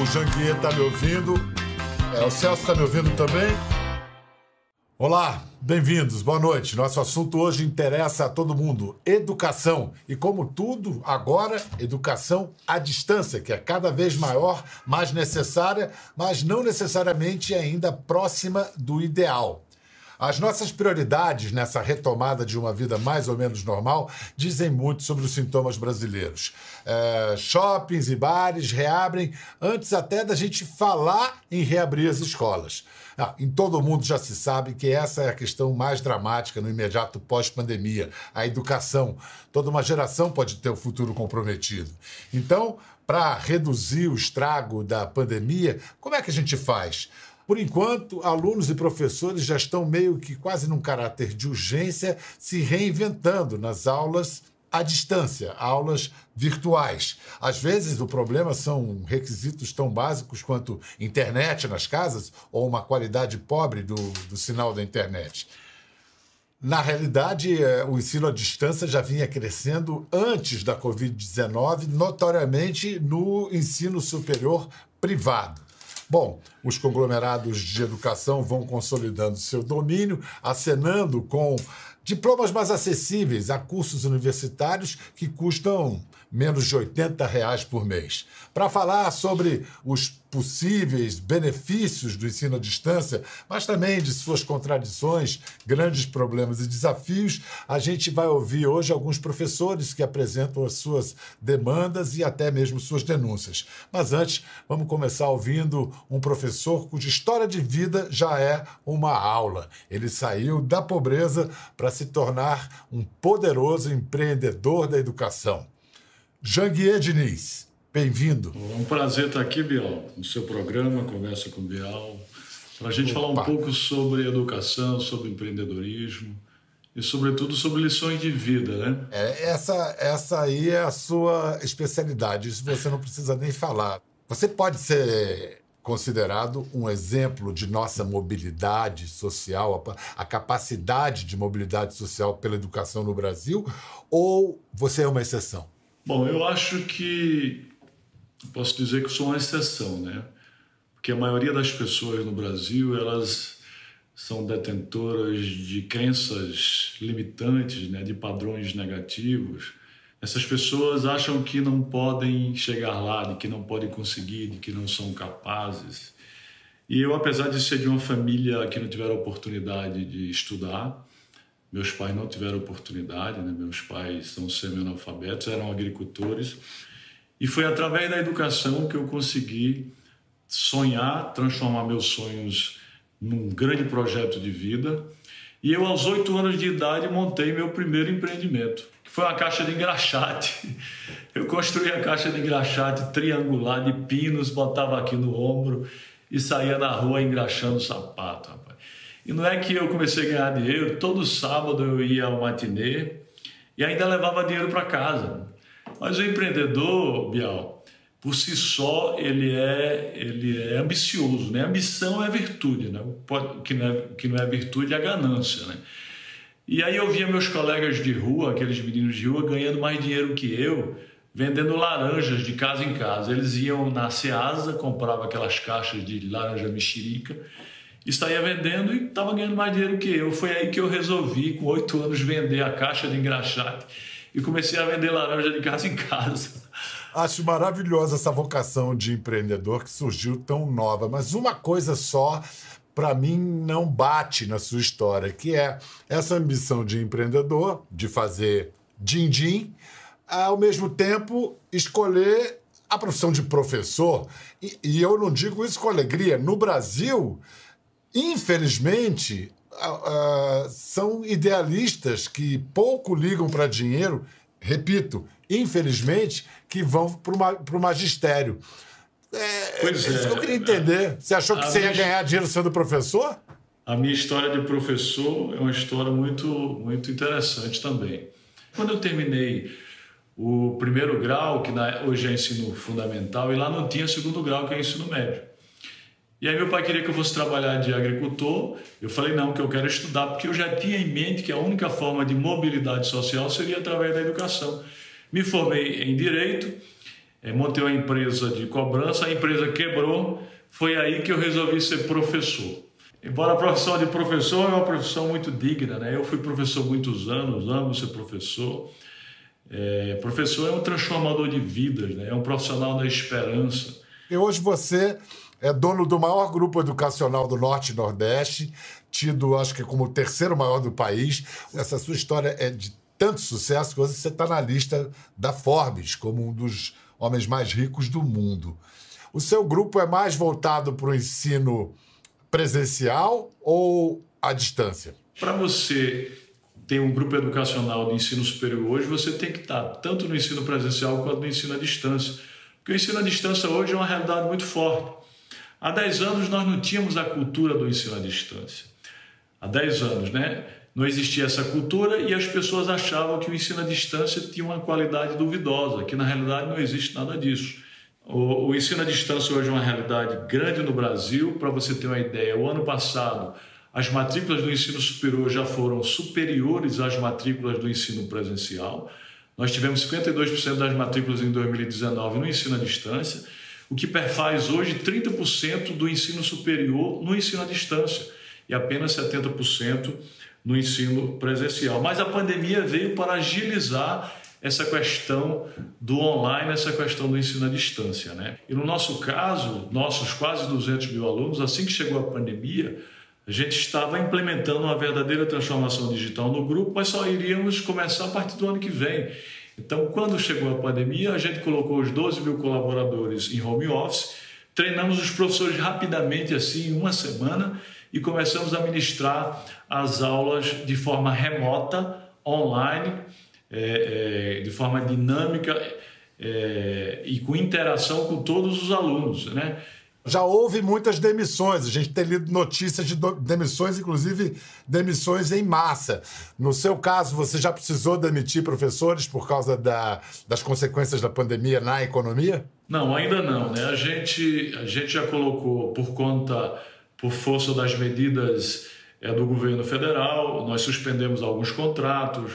o Janguier está me ouvindo. É, o Celso está me ouvindo também. Olá, bem-vindos, boa noite. Nosso assunto hoje interessa a todo mundo: educação. E como tudo, agora, educação à distância, que é cada vez maior, mais necessária, mas não necessariamente ainda próxima do ideal. As nossas prioridades nessa retomada de uma vida mais ou menos normal dizem muito sobre os sintomas brasileiros. É, shoppings e bares reabrem antes até da gente falar em reabrir as escolas. Ah, em todo o mundo já se sabe que essa é a questão mais dramática no imediato pós-pandemia, a educação. Toda uma geração pode ter o futuro comprometido. Então, para reduzir o estrago da pandemia, como é que a gente faz? Por enquanto, alunos e professores já estão meio que quase num caráter de urgência, se reinventando nas aulas à distância, aulas virtuais. Às vezes o problema são requisitos tão básicos quanto internet nas casas ou uma qualidade pobre do, do sinal da internet. Na realidade, é, o ensino à distância já vinha crescendo antes da Covid-19, notoriamente no ensino superior privado. Bom, os conglomerados de educação vão consolidando seu domínio, acenando com diplomas mais acessíveis a cursos universitários que custam menos de 80 reais por mês. Para falar sobre os possíveis benefícios do ensino à distância, mas também de suas contradições, grandes problemas e desafios, a gente vai ouvir hoje alguns professores que apresentam as suas demandas e até mesmo suas denúncias. Mas antes, vamos começar ouvindo um professor cuja história de vida já é uma aula. Ele saiu da pobreza para se tornar um poderoso empreendedor da educação. Janguier Diniz, bem-vindo. É um prazer estar aqui, Bial, no seu programa, Conversa com Bial, para a gente Opa. falar um pouco sobre educação, sobre empreendedorismo e, sobretudo, sobre lições de vida, né? É, essa, essa aí é a sua especialidade, isso você não precisa nem falar. Você pode ser considerado um exemplo de nossa mobilidade social, a, a capacidade de mobilidade social pela educação no Brasil, ou você é uma exceção? Bom, eu acho que posso dizer que sou uma exceção, né? Porque a maioria das pessoas no Brasil, elas são detentoras de crenças limitantes, né, de padrões negativos. Essas pessoas acham que não podem chegar lá, de que não podem conseguir, de que não são capazes. E eu, apesar de ser de uma família que não tiveram oportunidade de estudar, meus pais não tiveram oportunidade, né? meus pais são semi-analfabetos, eram agricultores. E foi através da educação que eu consegui sonhar, transformar meus sonhos num grande projeto de vida. E eu, aos oito anos de idade, montei meu primeiro empreendimento, que foi uma caixa de engraxate. Eu construí a caixa de engraxate triangular de pinos, botava aqui no ombro e saía na rua engraxando sapato. E não é que eu comecei a ganhar dinheiro, todo sábado eu ia ao matinê e ainda levava dinheiro para casa. Mas o empreendedor, Bial, por si só, ele é, ele é ambicioso, né? Ambição é virtude, né? O que não é, que não é virtude é ganância, né? E aí eu via meus colegas de rua, aqueles meninos de rua, ganhando mais dinheiro que eu, vendendo laranjas de casa em casa. Eles iam na Ceasa, compravam aquelas caixas de laranja mexerica estaria vendendo e estava ganhando mais dinheiro que eu. Foi aí que eu resolvi, com oito anos, vender a caixa de engraxate e comecei a vender laranja de casa em casa. Acho maravilhosa essa vocação de empreendedor que surgiu tão nova, mas uma coisa só para mim não bate na sua história, que é essa ambição de empreendedor, de fazer din-din, ao mesmo tempo escolher a profissão de professor. E, e eu não digo isso com alegria. No Brasil, infelizmente, uh, são idealistas que pouco ligam para dinheiro, repito, infelizmente, que vão para o magistério. É, pois é, isso que eu queria entender. Você achou que você ia ganhar dinheiro sendo professor? A minha história de professor é uma história muito, muito interessante também. Quando eu terminei o primeiro grau, que hoje é ensino fundamental, e lá não tinha segundo grau, que é ensino médio. E aí meu pai queria que eu fosse trabalhar de agricultor. Eu falei não, que eu quero estudar, porque eu já tinha em mente que a única forma de mobilidade social seria através da educação. Me formei em direito é, montei uma empresa de cobrança, a empresa quebrou, foi aí que eu resolvi ser professor. Embora a profissão de professor é uma profissão muito digna, né? Eu fui professor muitos anos, amo ser professor. É, professor é um transformador de vidas, né? É um profissional da esperança. E hoje você é dono do maior grupo educacional do Norte e Nordeste, tido, acho que, como o terceiro maior do país. Essa sua história é de tanto sucesso que hoje você está na lista da Forbes como um dos homens mais ricos do mundo. O seu grupo é mais voltado para o ensino presencial ou à distância? Para você ter um grupo educacional de ensino superior hoje, você tem que estar tanto no ensino presencial quanto no ensino à distância. Porque o ensino à distância hoje é uma realidade muito forte. Há 10 anos nós não tínhamos a cultura do ensino à distância. Há 10 anos, né? Não existia essa cultura e as pessoas achavam que o ensino à distância tinha uma qualidade duvidosa, que na realidade não existe nada disso. O, o ensino à distância hoje é uma realidade grande no Brasil. Para você ter uma ideia, o ano passado as matrículas do ensino superior já foram superiores às matrículas do ensino presencial. Nós tivemos 52% das matrículas em 2019 no ensino à distância, o que perfaz hoje 30% do ensino superior no ensino à distância e apenas 70% no ensino presencial. Mas a pandemia veio para agilizar essa questão do online, essa questão do ensino à distância. Né? E no nosso caso, nossos quase 200 mil alunos, assim que chegou a pandemia, a gente estava implementando uma verdadeira transformação digital no grupo, mas só iríamos começar a partir do ano que vem. Então, quando chegou a pandemia, a gente colocou os 12 mil colaboradores em home office, treinamos os professores rapidamente, assim, em uma semana, e começamos a ministrar as aulas de forma remota, online, é, é, de forma dinâmica é, e com interação com todos os alunos, né? Já houve muitas demissões, a gente tem lido notícias de demissões, inclusive demissões em massa. No seu caso, você já precisou demitir professores por causa da, das consequências da pandemia na economia? Não, ainda não. Né? A, gente, a gente já colocou, por conta, por força das medidas é, do governo federal, nós suspendemos alguns contratos,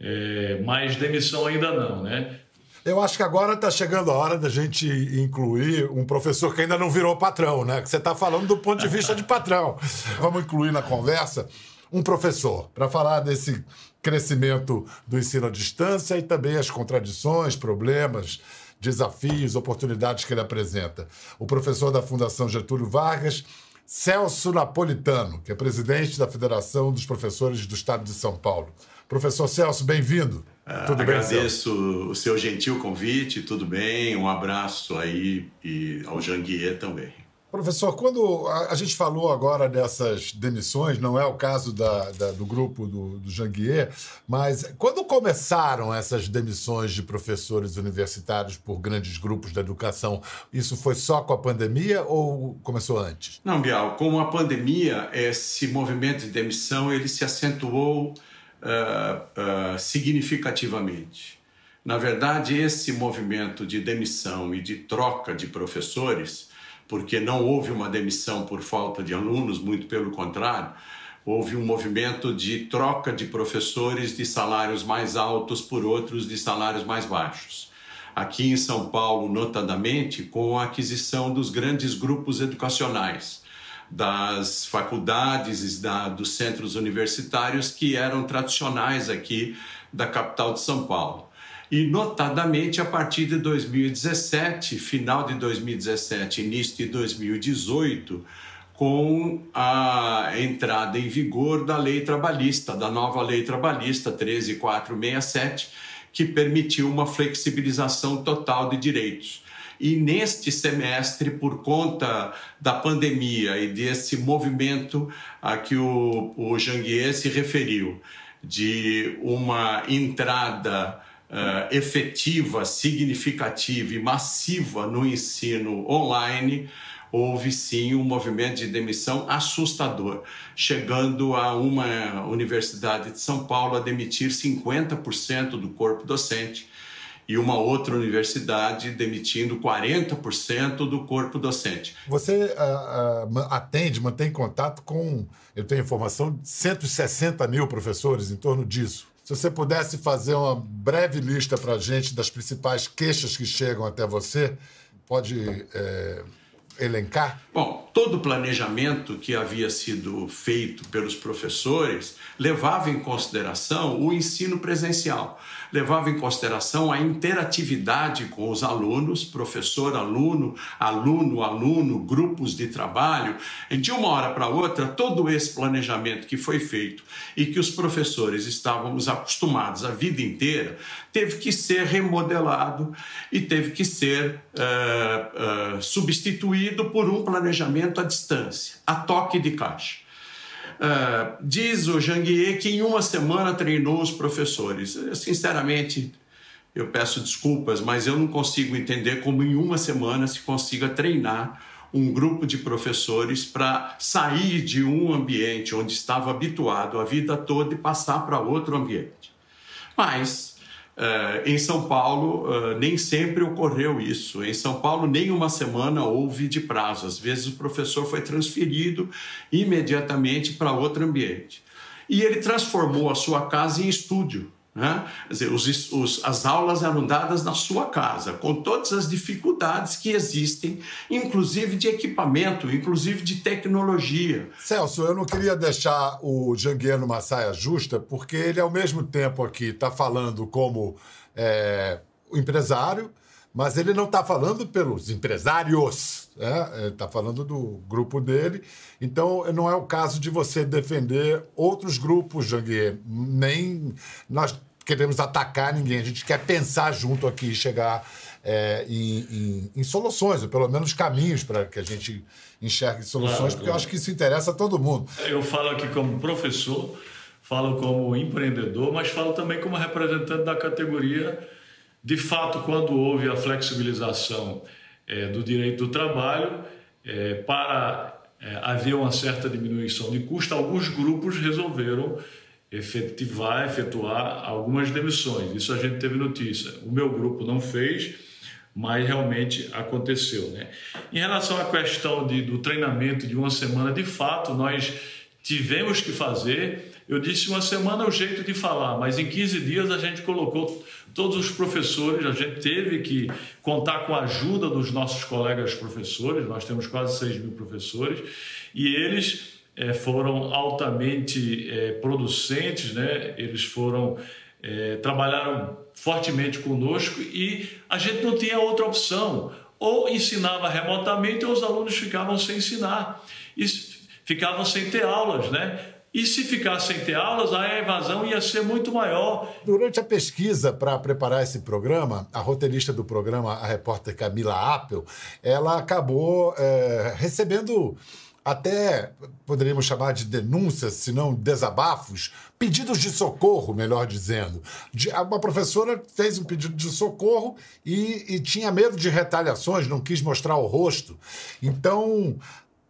é, mas demissão ainda não, né? Eu acho que agora está chegando a hora da gente incluir um professor que ainda não virou patrão, né? Que você está falando do ponto de vista de patrão. Vamos incluir na conversa um professor para falar desse crescimento do ensino à distância e também as contradições, problemas, desafios, oportunidades que ele apresenta. O professor da Fundação Getúlio Vargas, Celso Napolitano, que é presidente da Federação dos Professores do Estado de São Paulo. Professor Celso, bem-vindo. Tudo agradeço bem, o seu gentil convite, tudo bem? Um abraço aí e ao Janguier também. Professor, quando a, a, gente falou agora dessas demissões, não é o caso da, da, do grupo do, do Janguier, mas quando começaram essas demissões de professores universitários por grandes grupos da educação, isso foi só com a pandemia ou começou antes? Não, Bial, com a pandemia, esse movimento de demissão ele se acentuou uh, uh, significativamente. Na verdade, esse movimento de demissão e de troca de professores, porque não houve uma demissão por falta de alunos, muito pelo contrário, houve um movimento de troca de professores de salários mais altos por outros de salários mais baixos. Aqui em São Paulo, notadamente, com a aquisição dos grandes grupos educacionais das faculdades, da, dos centros universitários que eram tradicionais aqui da capital de São Paulo. E, notadamente, a partir de 2017, final de 2017, início de 2018, com a entrada em vigor da lei trabalhista, da nova lei trabalhista 13467, que permitiu uma flexibilização total de direitos. E neste semestre, por conta da pandemia e desse movimento a que o, o Janguier se referiu, de uma entrada uh, efetiva, significativa e massiva no ensino online, houve sim um movimento de demissão assustador, chegando a uma universidade de São Paulo a demitir 50% do corpo docente e uma outra universidade demitindo 40% do corpo docente. Você uh, uh, atende, mantém contato com, eu tenho informação, 160 mil professores, em torno disso. Se você pudesse fazer uma breve lista para a gente das principais queixas que chegam até você, pode é, elencar? Bom, todo o planejamento que havia sido feito pelos professores levava em consideração o ensino presencial, levava em consideração a interatividade com os alunos, professor, aluno, aluno, aluno, grupos de trabalho. De uma hora para outra, todo esse planejamento que foi feito e que os professores estávamos acostumados a vida inteira, teve que ser remodelado e teve que ser uh, uh, substituído por um planejamento à distância, a toque de caixa. Uh, diz o Janguier que em uma semana treinou os professores. Sinceramente, eu peço desculpas, mas eu não consigo entender como em uma semana se consiga treinar um grupo de professores para sair de um ambiente onde estava habituado a vida toda e passar para outro ambiente. Mas Uh, em São Paulo, uh, nem sempre ocorreu isso. Em São Paulo, nem uma semana houve de prazo. Às vezes, o professor foi transferido imediatamente para outro ambiente. E ele transformou a sua casa em estúdio. Né? Dizer, os, os, as aulas eram dadas na sua casa, com todas as dificuldades que existem, inclusive de equipamento, inclusive de tecnologia. Celso, eu não queria deixar o Janguier numa saia justa, porque ele, ao mesmo tempo aqui, está falando como é, empresário, mas ele não está falando pelos empresários, né? está falando do grupo dele. Então, não é o caso de você defender outros grupos, Janguier. Nem nós queremos atacar ninguém, a gente quer pensar junto aqui e chegar é, em, em, em, soluções, ou pelo menos caminhos para que a gente enxergue soluções, claro, porque eu acho que isso interessa a todo mundo. Eu falo aqui como professor, falo como empreendedor, mas falo também como representante da categoria. De fato, quando houve a flexibilização é, do direito do trabalho, é, para é, haver uma certa diminuição de custo, alguns grupos resolveram efetivar, efetuar algumas demissões. Isso a gente teve notícia. O meu grupo não fez, mas realmente aconteceu. Né? Em relação à questão de, do treinamento de uma semana, de fato, nós tivemos que fazer. Eu disse uma semana é o jeito de falar, mas em 15 dias a gente colocou todos os professores, a gente teve que contar com a ajuda dos nossos colegas professores, nós temos quase 6 mil professores, e eles é, foram altamente é, producentes, né? eles foram é, trabalharam fortemente conosco e a gente não tinha outra opção. Ou ensinava remotamente ou os alunos ficavam sem ensinar, e ficavam sem ter aulas, né? E se ficar sem ter aulas, a evasão ia ser muito maior. Durante a pesquisa para preparar esse programa, a roteirista do programa, a repórter Camila Appel, ela acabou é, recebendo até poderíamos chamar de denúncias, se não desabafos, pedidos de socorro, melhor dizendo. De, uma professora fez um pedido de socorro e, e tinha medo de retaliações, não quis mostrar o rosto. Então,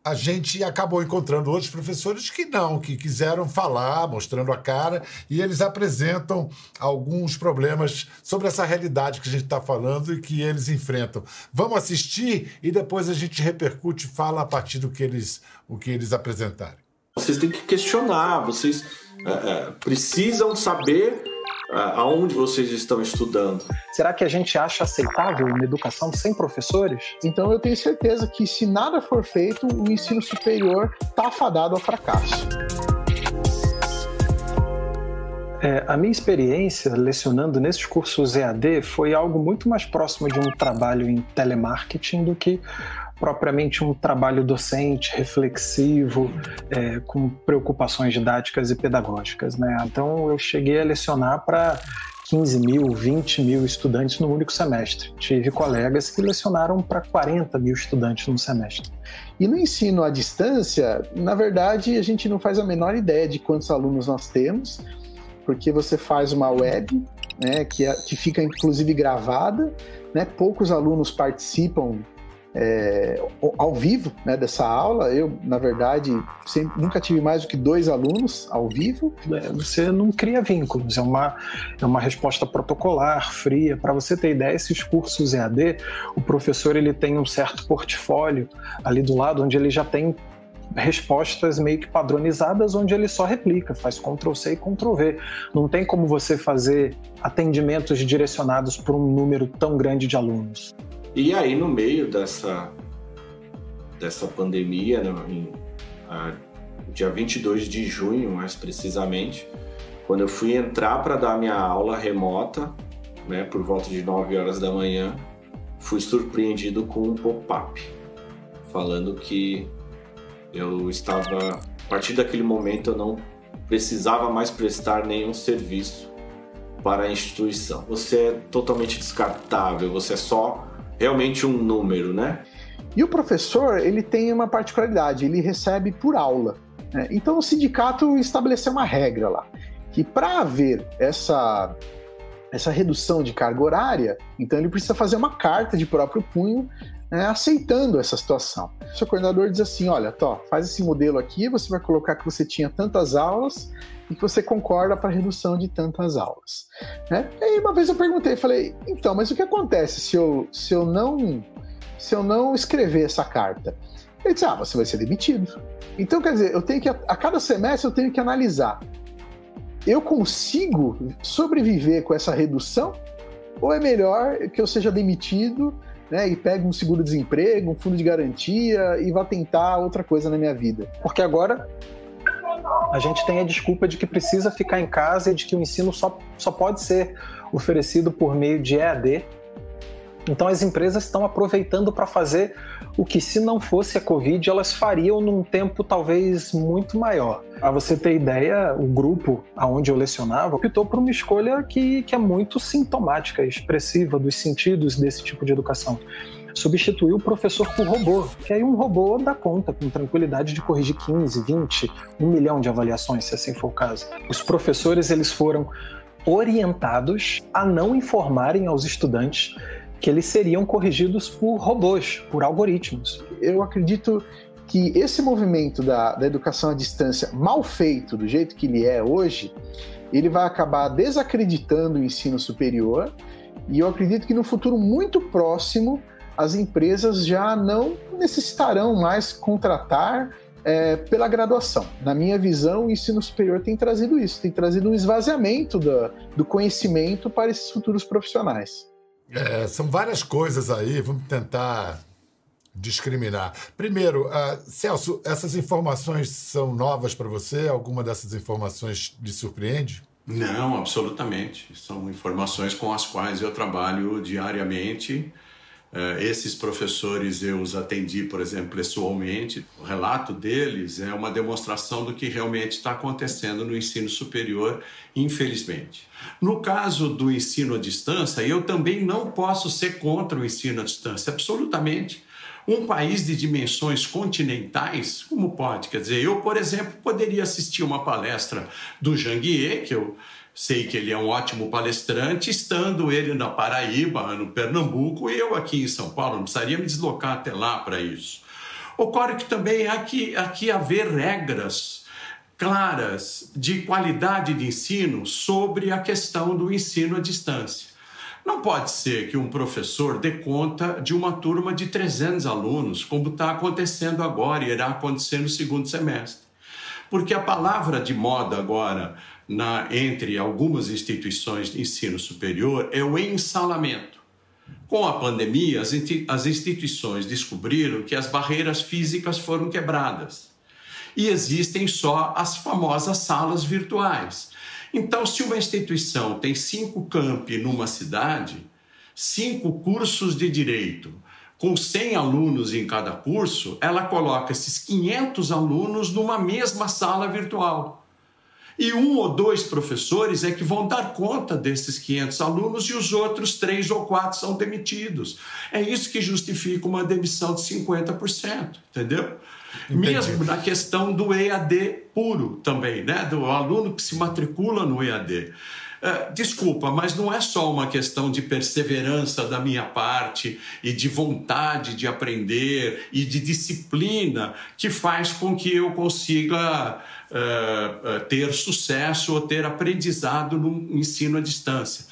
a gente acabou encontrando outros professores que não, que quiseram falar, mostrando a cara, e eles apresentam alguns problemas sobre essa realidade que a gente está falando e que eles enfrentam. Vamos assistir e depois a gente repercute e fala a partir do que eles, o que eles apresentarem. Vocês têm que questionar, vocês é, é, precisam saber aonde vocês estão estudando. Será que a gente acha aceitável uma educação sem professores? Então eu tenho certeza que se nada for feito, o ensino superior está afadado ao fracasso. É, a minha experiência lecionando nesses cursos EAD foi algo muito mais próximo de um trabalho em telemarketing do que propriamente um trabalho docente, reflexivo, é, com preocupações didáticas e pedagógicas. Né? Então, eu cheguei a lecionar para 15 mil, 20 mil estudantes no único semestre. Tive colegas que lecionaram para 40 mil estudantes no semestre. E no ensino à distância, na verdade, a gente não faz a menor ideia de quantos alunos nós temos, porque você faz uma web, né, que, é, que fica inclusive gravada, né, poucos alunos participam é, ao vivo né, dessa aula. Eu, na verdade, sempre, nunca tive mais do que dois alunos ao vivo. É, você não cria vínculos, é uma, é uma resposta protocolar, fria. Para você ter ideia, esses cursos EAD, o professor ele tem um certo portfólio ali do lado, onde ele já tem respostas meio que padronizadas, onde ele só replica, faz Ctrl C e Ctrl V. Não tem como você fazer atendimentos direcionados por um número tão grande de alunos. E aí, no meio dessa, dessa pandemia, no, né, em, a, dia 22 de junho, mais precisamente, quando eu fui entrar para dar minha aula remota, né, por volta de 9 horas da manhã, fui surpreendido com um pop-up falando que eu estava, a partir daquele momento, eu não precisava mais prestar nenhum serviço para a instituição. Você é totalmente descartável, você é só realmente um número, né? E o professor, ele tem uma particularidade, ele recebe por aula. Né? Então o sindicato estabeleceu uma regra lá, que para haver essa essa redução de carga horária, então ele precisa fazer uma carta de próprio punho né, aceitando essa situação. O seu coordenador diz assim: olha, Tó, faz esse modelo aqui, você vai colocar que você tinha tantas aulas e que você concorda para redução de tantas aulas. Né? E aí uma vez eu perguntei, falei, então, mas o que acontece se eu, se eu não se eu não escrever essa carta? Ele disse, ah, você vai ser demitido. Então, quer dizer, eu tenho que, a cada semestre eu tenho que analisar eu consigo sobreviver com essa redução? Ou é melhor que eu seja demitido né, e pegue um seguro-desemprego, um fundo de garantia e vá tentar outra coisa na minha vida? Porque agora a gente tem a desculpa de que precisa ficar em casa e de que o ensino só, só pode ser oferecido por meio de EAD então as empresas estão aproveitando para fazer o que, se não fosse a Covid, elas fariam num tempo talvez muito maior. Para você ter ideia, o grupo aonde eu lecionava optou por uma escolha que, que é muito sintomática, expressiva dos sentidos desse tipo de educação substituiu o professor por robô, que aí um robô dá conta com tranquilidade de corrigir 15, 20, um milhão de avaliações, se assim for o caso. Os professores eles foram orientados a não informarem aos estudantes que eles seriam corrigidos por robôs, por algoritmos. Eu acredito que esse movimento da, da educação à distância mal feito, do jeito que ele é hoje, ele vai acabar desacreditando o ensino superior e eu acredito que no futuro muito próximo as empresas já não necessitarão mais contratar é, pela graduação. Na minha visão, o ensino superior tem trazido isso, tem trazido um esvaziamento do, do conhecimento para esses futuros profissionais. É, são várias coisas aí, vamos tentar discriminar. Primeiro, uh, Celso, essas informações são novas para você? Alguma dessas informações lhe surpreende? Não, absolutamente. São informações com as quais eu trabalho diariamente esses professores eu os atendi, por exemplo, pessoalmente. O relato deles é uma demonstração do que realmente está acontecendo no ensino superior, infelizmente. No caso do ensino à distância, eu também não posso ser contra o ensino à distância, absolutamente. Um país de dimensões continentais, como pode? Quer dizer, eu, por exemplo, poderia assistir uma palestra do Janguier, que eu Sei que ele é um ótimo palestrante, estando ele na Paraíba, no Pernambuco, e eu aqui em São Paulo, não precisaria me deslocar até lá para isso. Ocorre que também há que haver regras claras de qualidade de ensino sobre a questão do ensino à distância. Não pode ser que um professor dê conta de uma turma de 300 alunos, como está acontecendo agora e irá acontecer no segundo semestre. Porque a palavra de moda agora na, entre algumas instituições de ensino superior é o ensalamento. Com a pandemia, as, instituições descobriram que as barreiras físicas foram quebradas e existem só as famosas salas virtuais. Então, se uma instituição tem cinco campi numa cidade, cinco cursos de direito, com 100 alunos em cada curso, ela coloca esses 500 alunos numa mesma sala virtual e um ou dois professores é que vão dar conta desses 500 alunos e os outros três ou quatro são demitidos. É isso que justifica uma demissão de 50%, entendeu? Entendi. Mesmo na questão do EAD puro também, né? Do aluno que se matricula no EAD. É, desculpa, mas não é só uma questão de perseverança da minha parte e de vontade de aprender e de disciplina que faz com que eu consiga uh, ter sucesso ou ter aprendizado no ensino à distância.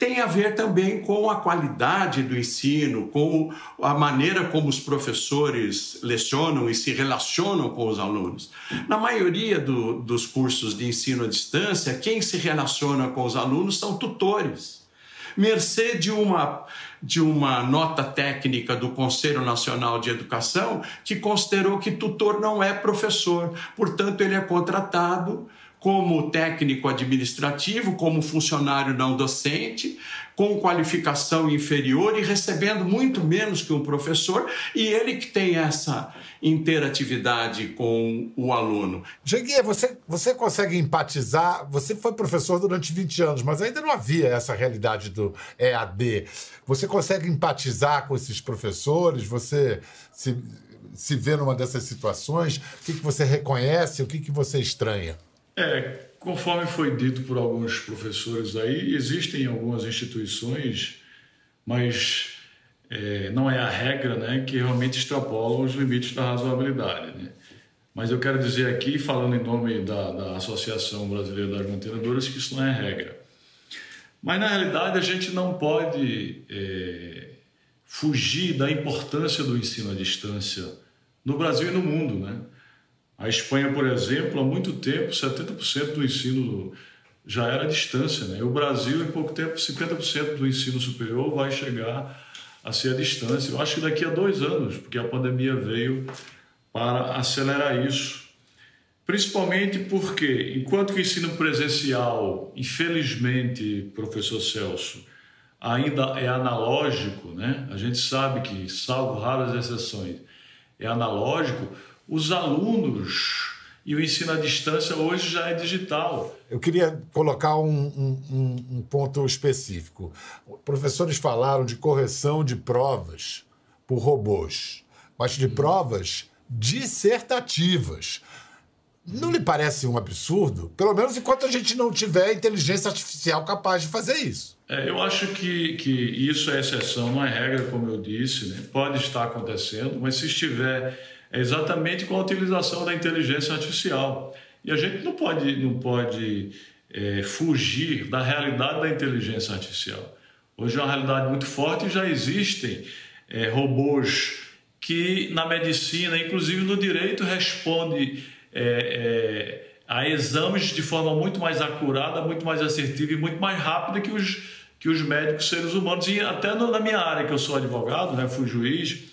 Tem a ver também com a qualidade do ensino, com a maneira como os professores lecionam e se relacionam com os alunos. Na maioria do, dos cursos de ensino à distância, quem se relaciona com os alunos são tutores. Mercê de uma de uma nota técnica do Conselho Nacional de Educação que considerou que tutor não é professor, portanto, ele é contratado como técnico administrativo, como funcionário não docente, com qualificação inferior e recebendo muito menos que um professor, e ele que tem essa interatividade com o aluno. Jeguia, você, você consegue empatizar? Você foi professor durante 20 anos, mas ainda não havia essa realidade do EAD. Você consegue empatizar com esses professores? Você se, se vê numa dessas situações? O que, que você reconhece? O que, que você estranha? É, conforme foi dito por alguns professores aí, existem algumas instituições, mas é, não é a regra, né, que realmente extrapolam os limites da razoabilidade, né? Mas eu quero dizer aqui, falando em nome da, da Associação Brasileira das Mantenedoras, que isso não é regra. Mas na realidade a gente não pode é, fugir da importância do ensino à distância no Brasil e no mundo, né? A Espanha, por exemplo, há muito tempo, 70% do ensino já era à distância. Né? O Brasil, em pouco tempo, 50% do ensino superior vai chegar a ser à distância. Eu acho que daqui a dois anos, porque a pandemia veio para acelerar isso. Principalmente porque, enquanto que o ensino presencial, infelizmente, professor Celso, ainda é analógico, né? a gente sabe que, salvo raras exceções, é analógico, os alunos e o ensino à distância hoje já é digital. Eu queria colocar um, um, um, ponto específico. Professores falaram de correção de provas por robôs, mas de provas dissertativas. Não lhe parece um absurdo? Pelo menos enquanto a gente não tiver inteligência artificial capaz de fazer isso. É, eu acho que, que isso é exceção, não é regra, como eu disse. Né? Pode estar acontecendo, mas se estiver é exatamente com a utilização da inteligência artificial. E a gente não pode, não pode é, fugir da realidade da inteligência artificial. Hoje é uma realidade muito forte e já existem é, robôs que na medicina, inclusive no direito, respondem é, é, a exames de forma muito mais acurada, muito mais assertiva e muito mais rápida que os, que os médicos seres humanos. E até na minha área, que eu sou advogado, né, fui juiz,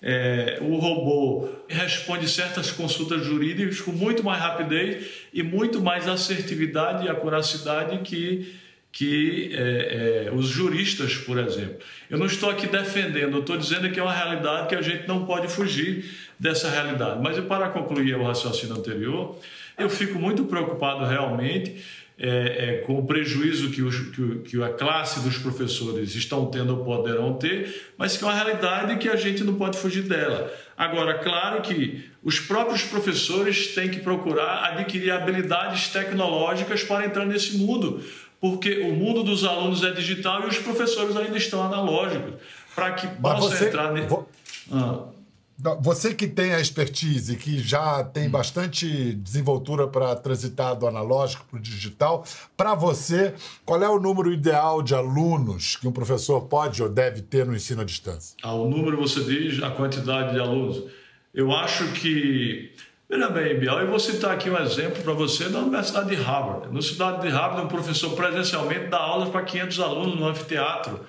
é, o robô responde certas consultas jurídicas com muito mais rapidez e muito mais assertividade e acuracidade que, que é, é, os juristas, por exemplo. Eu não estou aqui defendendo, eu estou dizendo que é uma realidade que a gente não pode fugir dessa realidade. Mas para concluir o raciocínio anterior, eu fico muito preocupado realmente é, é, com o prejuízo que, os, que, que, a classe dos professores estão tendo ou poderão ter, mas que é uma realidade que a gente não pode fugir dela. Agora, claro que os próprios professores têm que procurar adquirir habilidades tecnológicas para entrar nesse mundo, porque o mundo dos alunos é digital e os professores ainda estão analógicos. Para que possam entrar nesse. Ah. Você que tem a expertise, que já tem hum. bastante desenvoltura para transitar do analógico para o digital, para você, qual é o número ideal de alunos que um professor pode ou deve ter no ensino à distância? Ah, o número você diz, a quantidade de alunos. Eu acho que. Veja bem, Bial, eu vou citar aqui um exemplo para você da Universidade de Harvard. Na Universidade de Harvard, um professor presencialmente dá aulas para 500 alunos no anfiteatro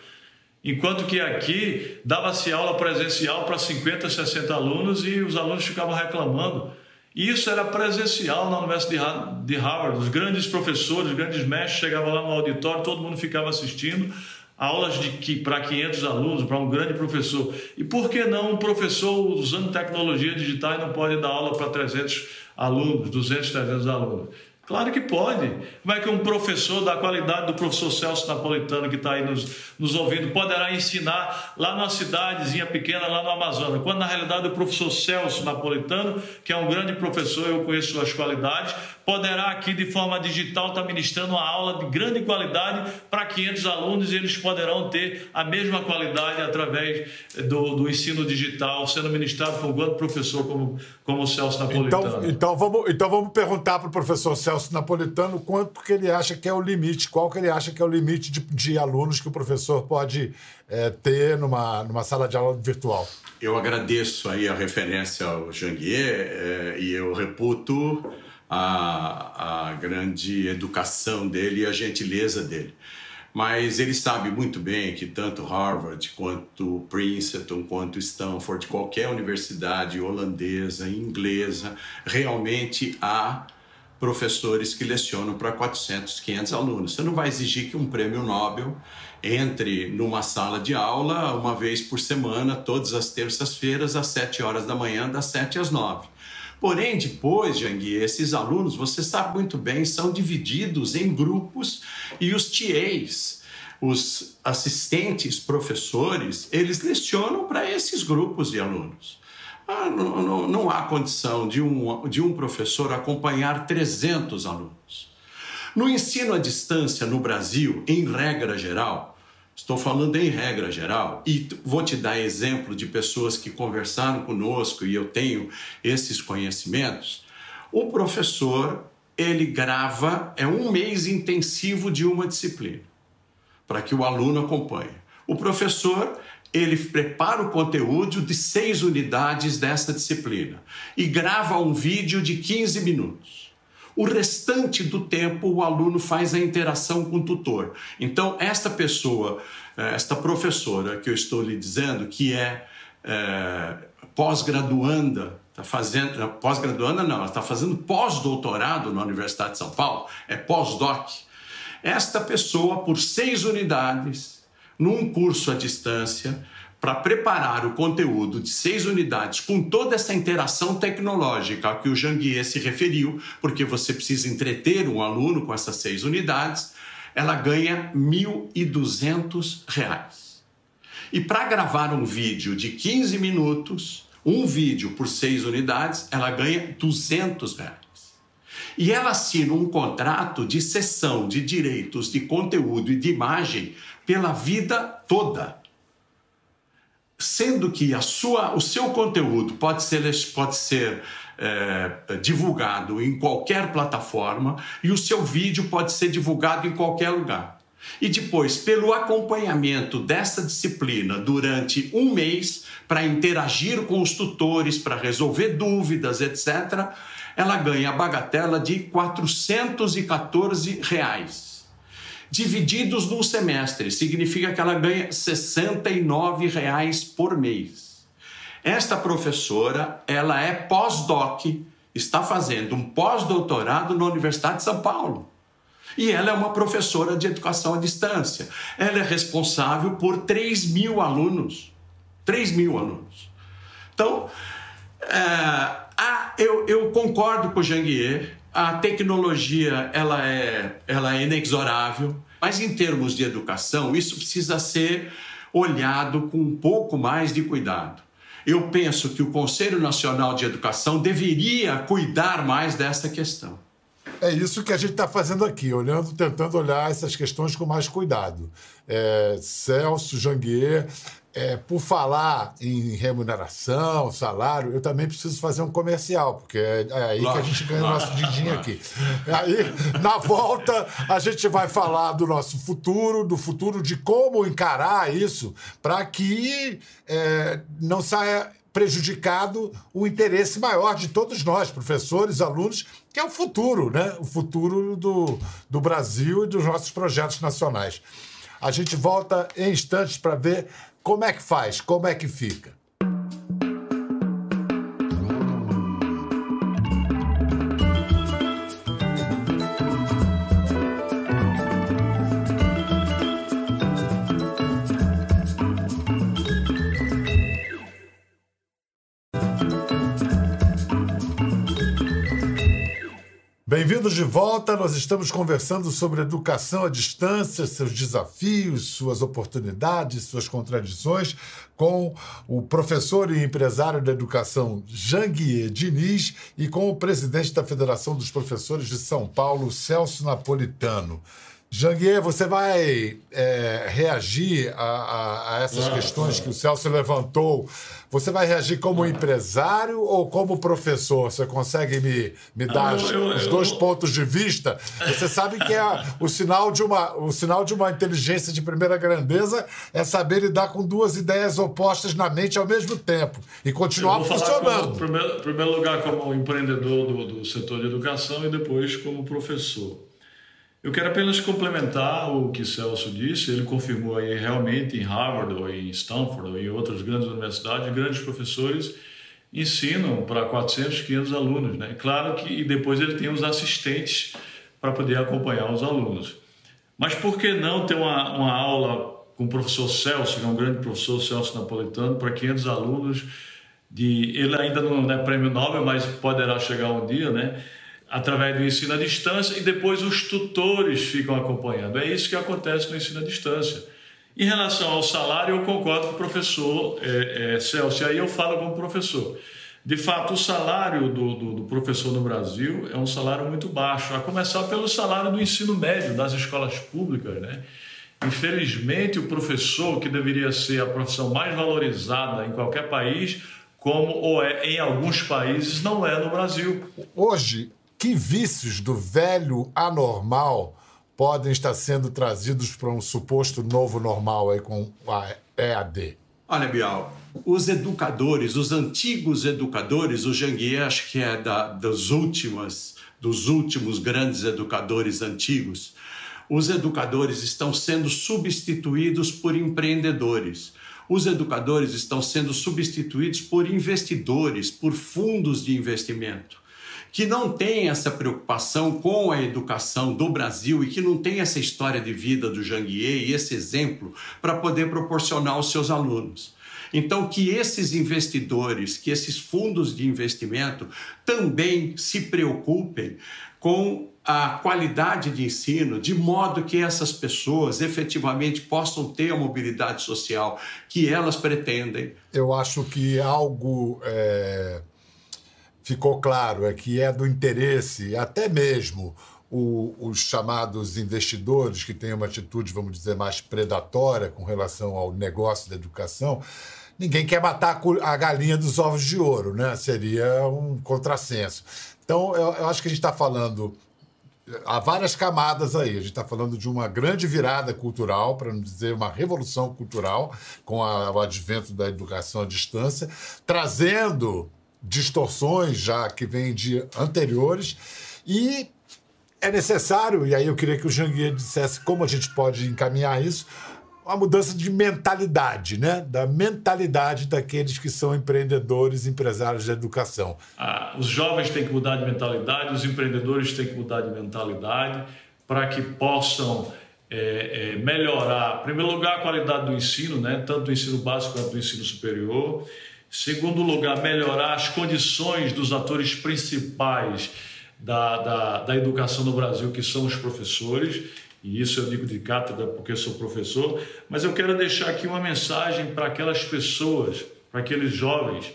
Enquanto que aqui dava-se aula presencial para 50, 60 alunos e os alunos ficavam reclamando. Isso era presencial na Universidade de Harvard. Os grandes professores, os grandes mestres chegavam lá no auditório, todo mundo ficava assistindo aulas de que para 500 alunos, para um grande professor. E por que não um professor usando tecnologia digital não pode dar aula para 300 alunos, 200, 300 alunos? Claro que pode. Como é que um professor da qualidade do professor Celso Napolitano, que está aí nos, nos ouvindo, poderá ensinar lá numa cidadezinha pequena, lá no Amazonas, quando na realidade o professor Celso Napolitano, que é um grande professor, eu conheço suas qualidades, poderá aqui de forma digital estar ministrando uma aula de grande qualidade para 500 alunos e eles poderão ter a mesma qualidade através do, do ensino digital, sendo ministrado por um grande professor como, como o Celso Napolitano. Então, então, vamos, então vamos perguntar para o professor Celso Celso Napolitano quanto que ele acha que é o limite, qual que ele acha que é o limite de, de alunos que o professor pode é, ter numa, numa sala de aula virtual. Eu agradeço aí a referência ao Janguier é, e eu reputo a, a grande educação dele e a gentileza dele. Mas ele sabe muito bem que tanto Harvard quanto Princeton, quanto Stanford, qualquer universidade holandesa, inglesa, realmente há professores que lecionam para 400, 500 alunos. Você não vai exigir que um prêmio Nobel entre numa sala de aula uma vez por semana, todas as terças-feiras, às 7 horas da manhã, das 7 às 9. Porém, depois, Jangui, esses alunos, você sabe muito bem, são divididos em grupos e os TAs, os assistentes professores, eles lecionam para esses grupos de alunos. Ah, não, não, não, há condição de um, de um professor acompanhar 300 alunos. No ensino à distância no Brasil, em regra geral, Estou falando em regra geral e vou te dar exemplo de pessoas que conversaram conosco e eu tenho esses conhecimentos. O professor, ele grava, é um mês intensivo de uma disciplina, para que o aluno acompanhe. O professor, ele prepara o conteúdo de seis unidades dessa disciplina e grava um vídeo de 15 minutos. O restante do tempo, o aluno faz a interação com o tutor. Então, esta pessoa, eh, esta professora que eu estou lhe dizendo, que é, é pós-graduanda, está fazendo. Pós-graduanda não, ela está fazendo pós-doutorado na Universidade de São Paulo, é pós-doc. Esta pessoa, por seis unidades, num curso à distância, para preparar o conteúdo de seis unidades com toda essa interação tecnológica a que o Janguier se referiu, porque você precisa entreter um aluno com essas seis unidades, ela ganha R$ 1.200. E para gravar um vídeo de 15 minutos, um vídeo por seis unidades, ela ganha 200 reais. E ela assina um contrato de cessão de direitos de conteúdo e de imagem pela vida toda sendo que a sua, o seu conteúdo pode ser, pode ser é, divulgado em qualquer plataforma e o seu vídeo pode ser divulgado em qualquer lugar. E depois, pelo acompanhamento dessa disciplina durante um mês, para interagir com os tutores, para resolver dúvidas, etc., ela ganha a bagatela de 414 reais divididos num semestre, significa que ela ganha 69 reais por mês. Esta professora, ela é pós-doc, está fazendo um pós-doutorado na Universidade de São Paulo. E ela é uma professora de educação à distância. Ela é responsável por 3 mil alunos. 3 mil alunos. Então, é, a, eu, eu concordo com o Janguier a tecnologia ela é, ela é inexorável, mas em termos de educação, isso precisa ser olhado com um pouco mais de cuidado. Eu penso que o Conselho Nacional de Educação deveria cuidar mais dessa questão. É isso que a gente está fazendo aqui, olhando, tentando olhar essas questões com mais cuidado. É, Celso Janguier é, por falar em remuneração, salário, eu também preciso fazer um comercial, porque é, é aí que a gente ganha o nosso didinho aqui. Aí, na volta, a gente vai falar do nosso futuro, do futuro de como encarar isso, para que é, não saia prejudicado o interesse maior de todos nós, professores, alunos, que é o futuro, né? O futuro do, do Brasil e dos nossos projetos nacionais. A gente volta em instantes para ver como é que faz? Como é que fica? De volta. Nós estamos conversando sobre educação à distância, seus desafios, suas oportunidades, suas contradições, com o professor e empresário da educação Janguier Diniz e com o presidente da Federação dos Professores de São Paulo, Celso Napolitano. Janguier, você vai é, reagir a, a, a essas questões que o Celso levantou. Você vai reagir como empresário ou como professor? Você consegue me, me dar eu, eu, os dois eu, pontos de vista? Você sabe que é o sinal, de uma, o sinal de uma inteligência de primeira grandeza é saber lidar com duas ideias opostas na mente ao mesmo tempo e continuar funcionando. Em primeiro, primeiro, lugar, como empreendedor do, do setor de educação e depois como professor. Eu quero apenas complementar o que Celso disse. Ele confirmou aí realmente em Harvard ou em Stanford ou em outras grandes universidades, grandes professores ensinam para 400, 500 alunos, né? Claro que depois ele tem os assistentes para poder acompanhar os alunos. Mas por que não ter uma, uma aula com o professor Celso, que é um grande professor, Celso Napolitano, para 500 alunos? De, ele ainda não é prêmio Nobel, mas poderá chegar um dia, né? Através do ensino à distância e depois os tutores ficam acompanhando. É isso que acontece no ensino à distância. Em relação ao salário, eu concordo com o professor é, é, Celso, e aí eu falo como professor. De fato, o salário do, do, do, professor no Brasil é um salário muito baixo, a começar pelo salário do ensino médio das escolas públicas. Né? Infelizmente, o professor, que deveria ser a profissão mais valorizada em qualquer país, como ou é em alguns países, não é no Brasil. Hoje, que vícios do velho anormal podem estar sendo trazidos para um suposto novo normal aí com a EAD? Olha, Bial, os educadores, os antigos educadores, o Janguier acho que é da, das últimas, dos últimos grandes educadores antigos, os educadores estão sendo substituídos por empreendedores. Os educadores estão sendo substituídos por investidores, por fundos de investimento que não tem essa preocupação com a educação do Brasil e que não tem essa história de vida do Janguier e esse exemplo para poder proporcionar aos seus alunos. Então, que esses investidores, que esses fundos de investimento também se preocupem com a qualidade de ensino, de modo que essas pessoas efetivamente possam ter a mobilidade social que elas pretendem. Eu acho que algo é, ficou claro é que é do interesse, até mesmo o, os chamados investidores que têm uma atitude, vamos dizer, mais predatória com relação ao negócio da educação, ninguém quer matar a galinha dos ovos de ouro, né? Seria um contrassenso. Então, eu, eu acho que a gente está falando. Há várias camadas aí. A gente está falando de uma grande virada cultural, para não dizer uma revolução cultural, com a, o advento da educação à distância, trazendo distorções já que vêm de anteriores e é necessário, e aí eu queria que o Janguier dissesse como a gente pode encaminhar isso, uma mudança de mentalidade, né? Da mentalidade daqueles que são empreendedores, empresários da educação. Ah, os jovens têm que mudar de mentalidade, os empreendedores têm que mudar de mentalidade para que possam é, é, melhorar, em primeiro lugar, a qualidade do ensino, né? Tanto do ensino básico quanto do ensino superior Segundo lugar, melhorar as condições dos atores principais da, da, da educação no Brasil, que são os professores. E isso eu digo de cátedra porque sou professor. Mas eu quero deixar aqui uma mensagem para aquelas pessoas, para aqueles jovens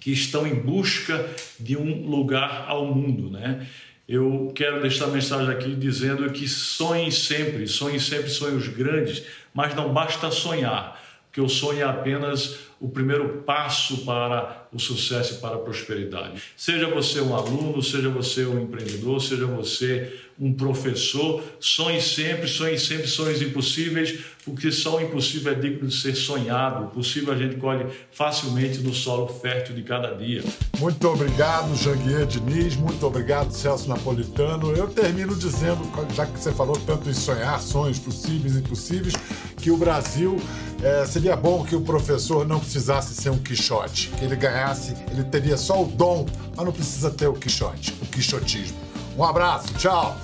que estão em busca de um lugar ao mundo, né? Eu quero deixar a mensagem aqui dizendo que sonhem sempre, sonhem sempre sonhos grandes, mas não basta sonhar, porque o sonho é apenas o primeiro passo para o sucesso e para a prosperidade. Seja você um aluno, seja você um empreendedor, seja você um professor, sonhe sempre, sonhe sempre sonhos impossíveis, porque só o impossível é digno de ser sonhado. O possível a gente colhe facilmente no solo fértil de cada dia. Muito obrigado, Janguier Diniz, muito obrigado, Celso Napolitano. Eu termino dizendo, já que você falou tanto em sonhar, sonhos possíveis e impossíveis, que o Brasil é, seria bom que o professor não precisasse ser um Quixote, que ele ganhasse, ele teria só o dom, mas não precisa ter o Quixote, o quixotismo. Um abraço, tchau.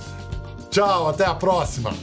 Tchau, até a próxima.